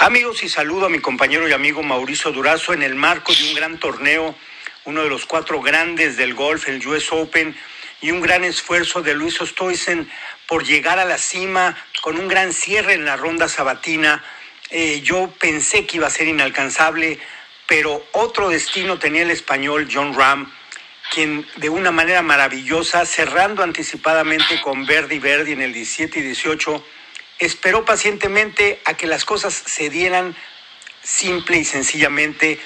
Amigos, y saludo a mi compañero y amigo Mauricio Durazo en el marco de un gran torneo, uno de los cuatro grandes del golf, el US Open, y un gran esfuerzo de Luis Ostoisen por llegar a la cima con un gran cierre en la ronda sabatina. Eh, yo pensé que iba a ser inalcanzable, pero otro destino tenía el español John Ram, quien de una manera maravillosa, cerrando anticipadamente con Verdi Verdi en el 17 y 18, esperó pacientemente a que las cosas se dieran simple y sencillamente,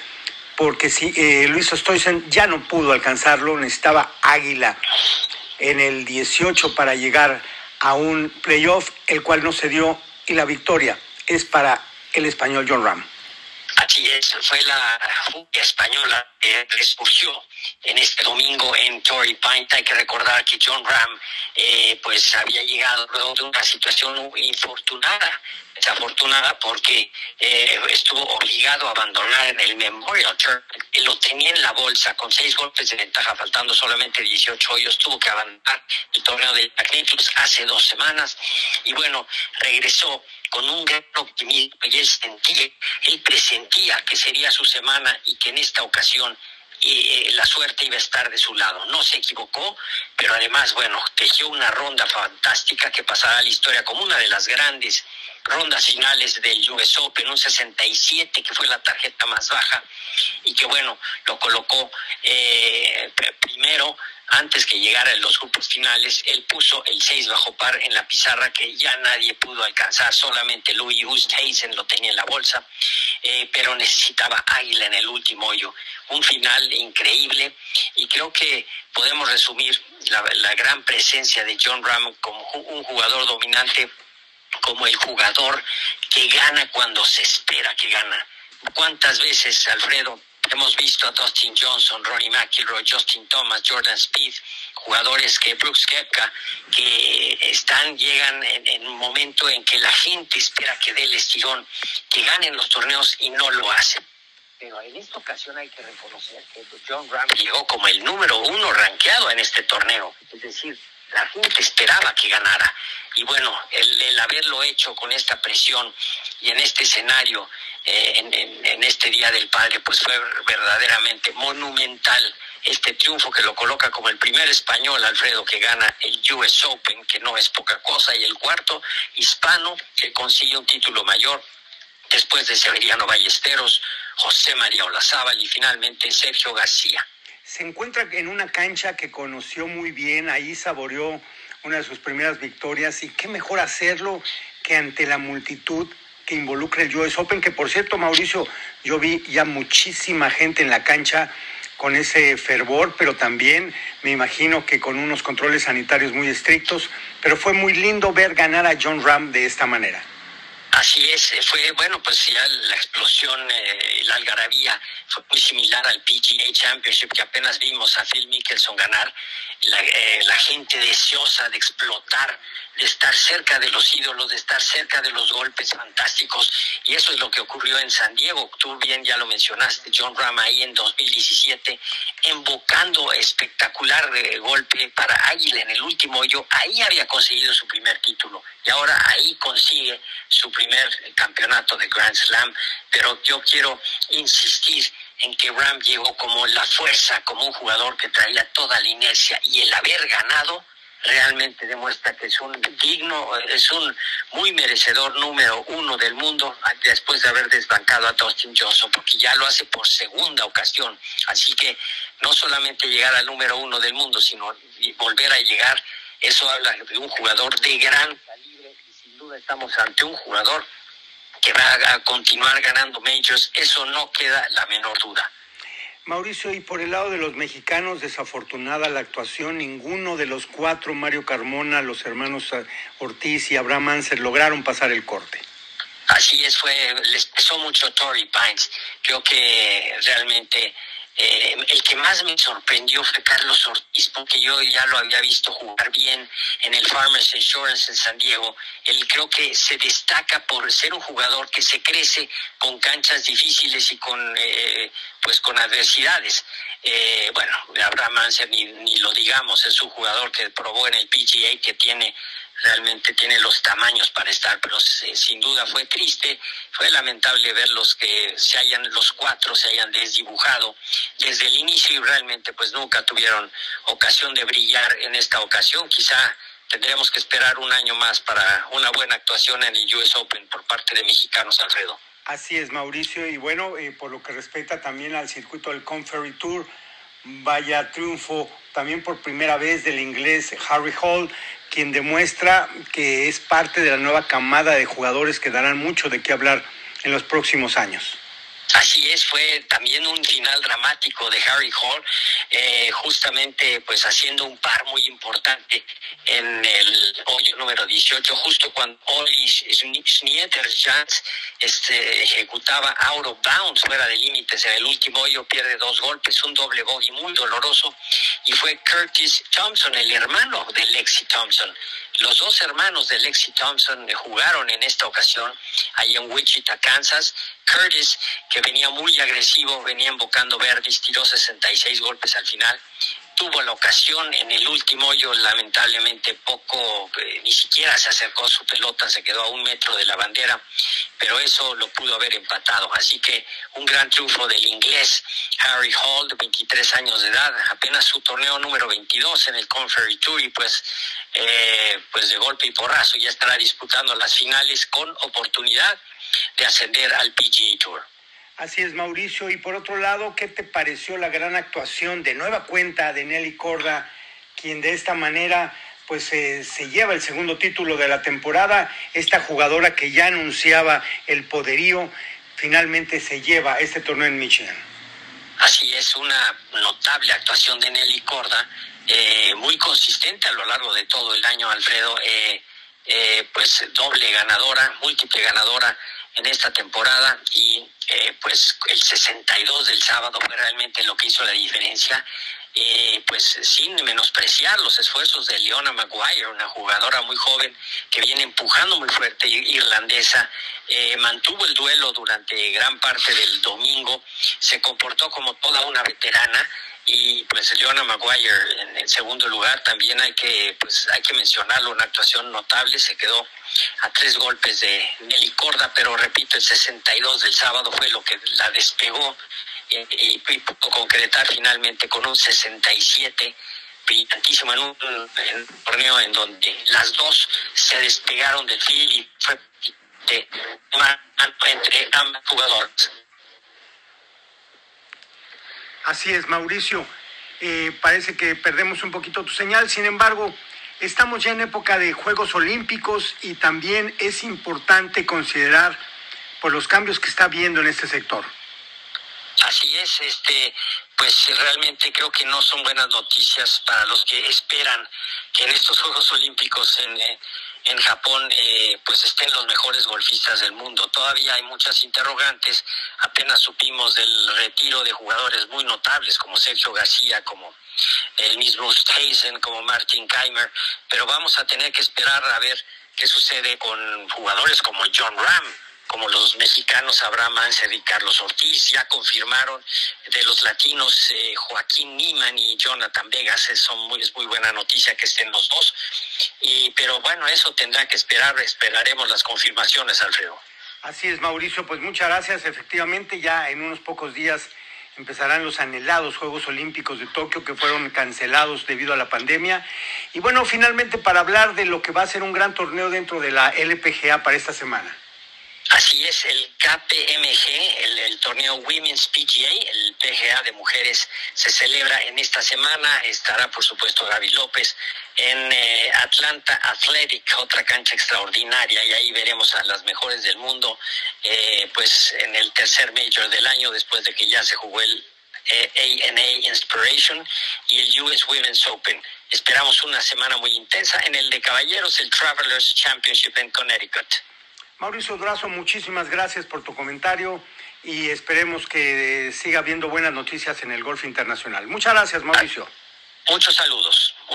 porque si eh, Luis Ostoisen ya no pudo alcanzarlo, necesitaba águila en el 18 para llegar a un playoff, el cual no se dio, y la victoria es para el español John Ram. Así es, fue la española que resurgió en este domingo en Torrey Pines. Hay que recordar que John Ram eh, pues había llegado de una situación infortunada, desafortunada porque eh, estuvo obligado a abandonar el Memorial Tournament. Lo tenía en la bolsa con seis golpes de ventaja, faltando solamente 18 hoyos. Tuvo que abandonar el torneo de Magnitus hace dos semanas y bueno, regresó con un gran optimismo y él sentía, él presentía que sería su semana y que en esta ocasión eh, eh, la suerte iba a estar de su lado. No se equivocó, pero además, bueno, tejió una ronda fantástica que pasará a la historia como una de las grandes rondas finales del US Open, un 67, que fue la tarjeta más baja, y que bueno, lo colocó eh, primero antes que llegara los grupos finales, él puso el 6 bajo par en la pizarra que ya nadie pudo alcanzar, solamente Louis Oosthuizen lo tenía en la bolsa, eh, pero necesitaba águila en el último hoyo. Un final increíble y creo que podemos resumir la, la gran presencia de John Ram como un jugador dominante, como el jugador que gana cuando se espera que gana. ¿Cuántas veces, Alfredo, Hemos visto a Dustin Johnson, Ronnie McIlroy, Justin Thomas, Jordan Speed, jugadores que Brooks Kepka, que están, llegan en, un momento en que la gente espera que dé el estirón, que ganen los torneos y no lo hacen. Pero en esta ocasión hay que reconocer que John Ram llegó como el número uno rankeado en este torneo. Es decir, la gente esperaba que ganara. Y bueno, el, haberlo hecho con esta presión y en este escenario, eh, en, este Día del Padre, pues fue verdaderamente monumental este triunfo que lo coloca como el primer español, Alfredo, que gana el US Open, que no es poca cosa, y el cuarto hispano que consigue un título mayor después de Severiano Ballesteros, José María Olazábal y finalmente Sergio García se encuentra en una cancha que conoció muy bien, ahí saboreó una de sus primeras victorias y qué mejor hacerlo que ante la multitud que involucra el US Open, que por cierto, Mauricio, yo vi ya muchísima gente en la cancha con ese fervor, pero también me imagino que con unos controles sanitarios muy estrictos, pero fue muy lindo ver ganar a John Ram de esta manera. Así es, eh, fue, bueno, pues ya la explosión, eh, la algarabía fue muy similar al PGA Championship que apenas vimos a Phil Mickelson ganar. La, eh, la gente deseosa de explotar, de estar cerca de los ídolos, de estar cerca de los golpes fantásticos. Y eso es lo que ocurrió en San Diego. Tú bien ya lo mencionaste, John Ram ahí en 2017, invocando espectacular golpe para Águila en el último hoyo. Ahí había conseguido su primer título y ahora ahí consigue su primer campeonato de Grand Slam, pero yo quiero insistir en que Ram llegó como la fuerza, como un jugador que traía toda la inercia y el haber ganado realmente demuestra que es un digno, es un muy merecedor número uno del mundo después de haber desbancado a Dustin Johnson, porque ya lo hace por segunda ocasión. Así que no solamente llegar al número uno del mundo, sino volver a llegar, eso habla de un jugador de gran calibre y sin duda estamos ante un jugador que va a continuar ganando majors, eso no queda la menor duda. Mauricio, y por el lado de los mexicanos, desafortunada la actuación, ninguno de los cuatro, Mario Carmona, los hermanos eh, Ortiz y Abraham Anser, lograron pasar el corte. Así es, fue, les pesó mucho Tory Pines. Creo que realmente eh, el que más me sorprendió fue Carlos Ortiz, porque yo ya lo había visto jugar bien en el Farmers Insurance en San Diego. Él creo que se destaca por ser un jugador que se crece con canchas difíciles y con, eh, pues con adversidades. Eh, bueno, Abraham Manser ni, ni lo digamos, es un jugador que probó en el PGA que tiene realmente tiene los tamaños para estar, pero sin duda fue triste, fue lamentable ver los que se hayan, los cuatro se hayan desdibujado desde el inicio y realmente pues nunca tuvieron ocasión de brillar en esta ocasión, quizá tendremos que esperar un año más para una buena actuación en el US Open por parte de mexicanos, Alfredo. Así es, Mauricio, y bueno, eh, por lo que respecta también al circuito del Conferry Tour, vaya triunfo también por primera vez del inglés Harry Hall, quien demuestra que es parte de la nueva camada de jugadores que darán mucho de qué hablar en los próximos años. Así es, fue también un final dramático de Harry Hall, eh, justamente pues haciendo un par muy importante en el hoyo número 18, justo cuando Oli Schniederjans este, ejecutaba out of bounds, fuera de límites, en el último hoyo pierde dos golpes, un doble bogey muy doloroso, y fue Curtis Thompson, el hermano de Lexi Thompson, los dos hermanos de Lexi Thompson jugaron en esta ocasión ahí en Wichita, Kansas. Curtis, que venía muy agresivo, venía embocando verdes, tiró 66 golpes al final tuvo la ocasión en el último hoyo, lamentablemente poco, eh, ni siquiera se acercó su pelota, se quedó a un metro de la bandera, pero eso lo pudo haber empatado. Así que un gran triunfo del inglés Harry Hall, de 23 años de edad, apenas su torneo número 22 en el Conferry Tour y pues, eh, pues de golpe y porrazo ya estará disputando las finales con oportunidad de ascender al PGA Tour. Así es, Mauricio. Y por otro lado, ¿qué te pareció la gran actuación de nueva cuenta de Nelly Corda, quien de esta manera pues eh, se lleva el segundo título de la temporada? Esta jugadora que ya anunciaba el poderío, finalmente se lleva este torneo en Michigan. Así es, una notable actuación de Nelly Corda, eh, muy consistente a lo largo de todo el año, Alfredo. Eh, pues doble ganadora, múltiple ganadora en esta temporada y eh, pues el 62 del sábado fue realmente lo que hizo la diferencia. Eh, pues sin menospreciar los esfuerzos de Leona Maguire, una jugadora muy joven que viene empujando muy fuerte, irlandesa, eh, mantuvo el duelo durante gran parte del domingo, se comportó como toda una veterana, y pues Leona Maguire en el segundo lugar también hay que pues hay que mencionarlo una actuación notable se quedó a tres golpes de Nelly Corda pero repito el 62 del sábado fue lo que la despegó y, pudo concretar finalmente con un 67 brillantísimo en un, torneo en donde las dos se despegaron del fil y fue entre ambos jugadores Así es, Mauricio. Eh, parece que perdemos un poquito tu señal, sin embargo, estamos ya en época de Juegos Olímpicos y también es importante considerar por los cambios que está habiendo en este sector. Así es, este, pues realmente creo que no son buenas noticias para los que esperan que en estos Juegos Olímpicos en, eh, en Japón eh, pues estén los mejores golfistas del mundo. Todavía hay muchas interrogantes. Apenas supimos del retiro de jugadores muy notables como Sergio García, como el mismo Steysen, como Martin Keimer, pero vamos a tener que esperar a ver qué sucede con jugadores como John Ram como los mexicanos Abraham Anser y Carlos Ortiz, ya confirmaron de los latinos eh, Joaquín Niman y Jonathan Vegas, es, muy, es muy buena noticia que estén los dos, y, pero bueno, eso tendrá que esperar, esperaremos las confirmaciones, Alfredo. Así es, Mauricio, pues muchas gracias, efectivamente ya en unos pocos días empezarán los anhelados Juegos Olímpicos de Tokio que fueron cancelados debido a la pandemia. Y bueno, finalmente para hablar de lo que va a ser un gran torneo dentro de la LPGA para esta semana. Así es, el KPMG, el, torneo Women's PGA, el PGA de mujeres, se celebra en esta semana. Estará, por supuesto, Gaby López en eh, Atlanta Athletic, otra cancha extraordinaria, y ahí veremos a las mejores del mundo, eh, pues en el tercer Major del año, después de que ya se jugó el eh, ANA Inspiration y el US Women's Open. Esperamos una semana muy intensa. En el de caballeros, el Travelers Championship en Connecticut. Mauricio Durazo, muchísimas gracias por tu comentario y esperemos que siga habiendo buenas noticias en el golf internacional. Muchas gracias, Mauricio. Muchos saludos.